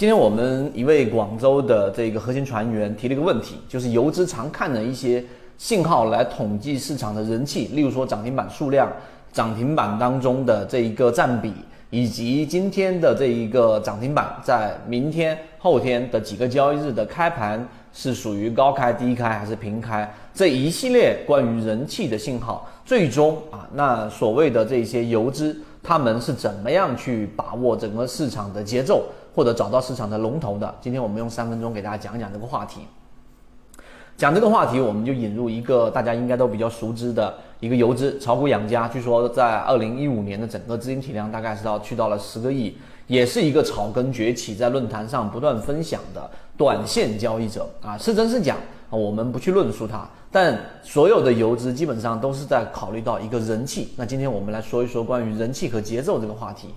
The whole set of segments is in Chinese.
今天我们一位广州的这个核心船员提了一个问题，就是游资常看的一些信号来统计市场的人气，例如说涨停板数量、涨停板当中的这一个占比，以及今天的这一个涨停板在明天、后天的几个交易日的开盘是属于高开、低开还是平开，这一系列关于人气的信号，最终啊，那所谓的这些游资他们是怎么样去把握整个市场的节奏？或者找到市场的龙头的，今天我们用三分钟给大家讲讲这个话题。讲这个话题，我们就引入一个大家应该都比较熟知的一个游资炒股养家。据说在二零一五年的整个资金体量大概是到去到了十个亿，也是一个草根崛起，在论坛上不断分享的短线交易者啊，是真是假我们不去论述它，但所有的游资基本上都是在考虑到一个人气。那今天我们来说一说关于人气和节奏这个话题。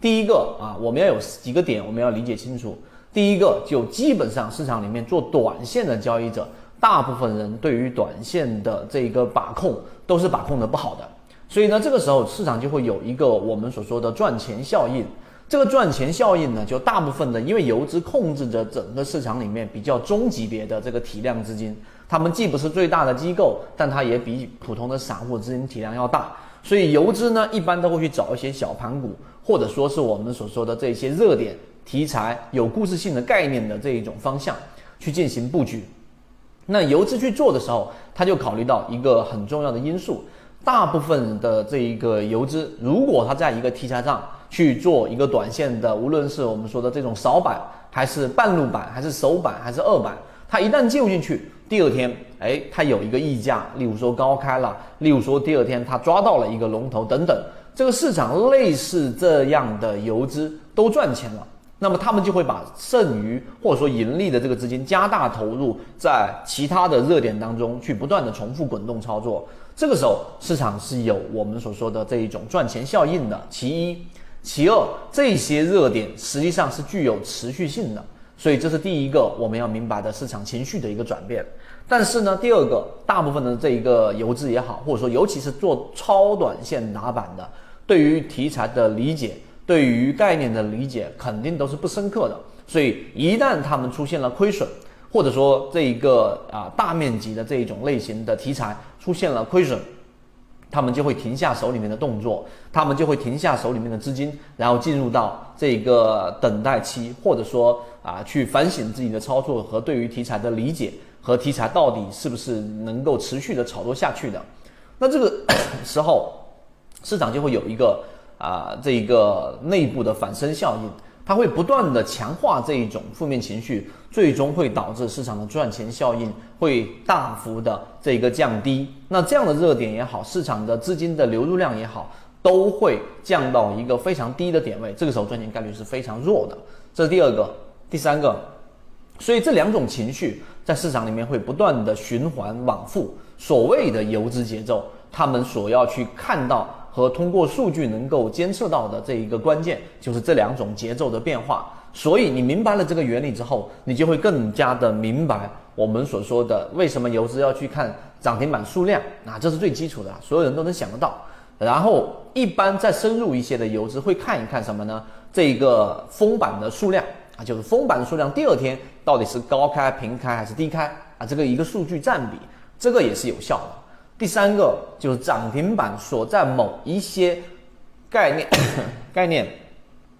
第一个啊，我们要有几个点，我们要理解清楚。第一个，就基本上市场里面做短线的交易者，大部分人对于短线的这一个把控都是把控的不好的，所以呢，这个时候市场就会有一个我们所说的赚钱效应。这个赚钱效应呢，就大部分的，因为游资控制着整个市场里面比较中级别的这个体量资金，他们既不是最大的机构，但它也比普通的散户资金体量要大，所以游资呢，一般都会去找一些小盘股。或者说是我们所说的这些热点题材、有故事性的概念的这一种方向去进行布局。那游资去做的时候，他就考虑到一个很重要的因素：大部分的这一个游资，如果他在一个题材上去做一个短线的，无论是我们说的这种扫板，还是半路板，还是首板，还是二板，它一旦进入进去，第二天，哎，它有一个溢价，例如说高开了，例如说第二天它抓到了一个龙头等等。这个市场类似这样的游资都赚钱了，那么他们就会把剩余或者说盈利的这个资金加大投入在其他的热点当中去不断的重复滚动操作。这个时候市场是有我们所说的这一种赚钱效应的。其一，其二，这些热点实际上是具有持续性的，所以这是第一个我们要明白的市场情绪的一个转变。但是呢，第二个，大部分的这一个游资也好，或者说尤其是做超短线打板的。对于题材的理解，对于概念的理解，肯定都是不深刻的。所以一旦他们出现了亏损，或者说这一个啊大面积的这一种类型的题材出现了亏损，他们就会停下手里面的动作，他们就会停下手里面的资金，然后进入到这个等待期，或者说啊去反省自己的操作和对于题材的理解和题材到底是不是能够持续的炒作下去的。那这个 时候。市场就会有一个啊，这一个内部的反身效应，它会不断的强化这一种负面情绪，最终会导致市场的赚钱效应会大幅的这个降低。那这样的热点也好，市场的资金的流入量也好，都会降到一个非常低的点位，这个时候赚钱概率是非常弱的。这是第二个，第三个，所以这两种情绪在市场里面会不断的循环往复。所谓的游资节奏，他们所要去看到。和通过数据能够监测到的这一个关键，就是这两种节奏的变化。所以你明白了这个原理之后，你就会更加的明白我们所说的为什么游资要去看涨停板数量啊，这是最基础的，所有人都能想得到。然后一般再深入一些的游资会看一看什么呢？这个封板的数量啊，就是封板的数量，第二天到底是高开、平开还是低开啊？这个一个数据占比，这个也是有效的。第三个就是涨停板所在某一些概念、概念、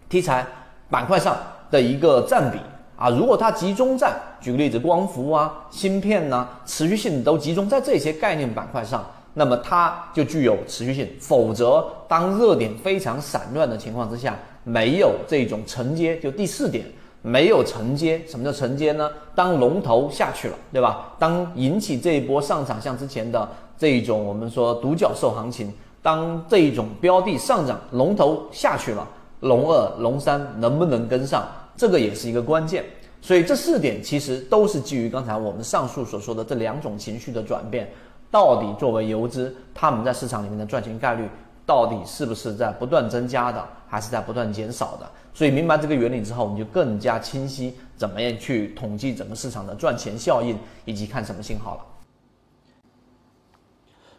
题材板块上的一个占比啊，如果它集中在，举个例子，光伏啊、芯片呐，持续性都集中在这些概念板块上，那么它就具有持续性。否则，当热点非常散乱的情况之下，没有这种承接，就第四点。没有承接，什么叫承接呢？当龙头下去了，对吧？当引起这一波上涨，像之前的这一种我们说独角兽行情，当这一种标的上涨，龙头下去了，龙二、龙三能不能跟上？这个也是一个关键。所以这四点其实都是基于刚才我们上述所说的这两种情绪的转变，到底作为游资，他们在市场里面的赚钱概率。到底是不是在不断增加的，还是在不断减少的？所以明白这个原理之后，你就更加清晰怎么样去统计整个市场的赚钱效应，以及看什么信号了。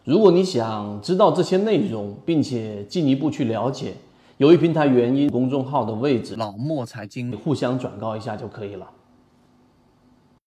如果你想知道这些内容，并且进一步去了解，由于平台原因，公众号的位置老莫财经互相转告一下就可以了。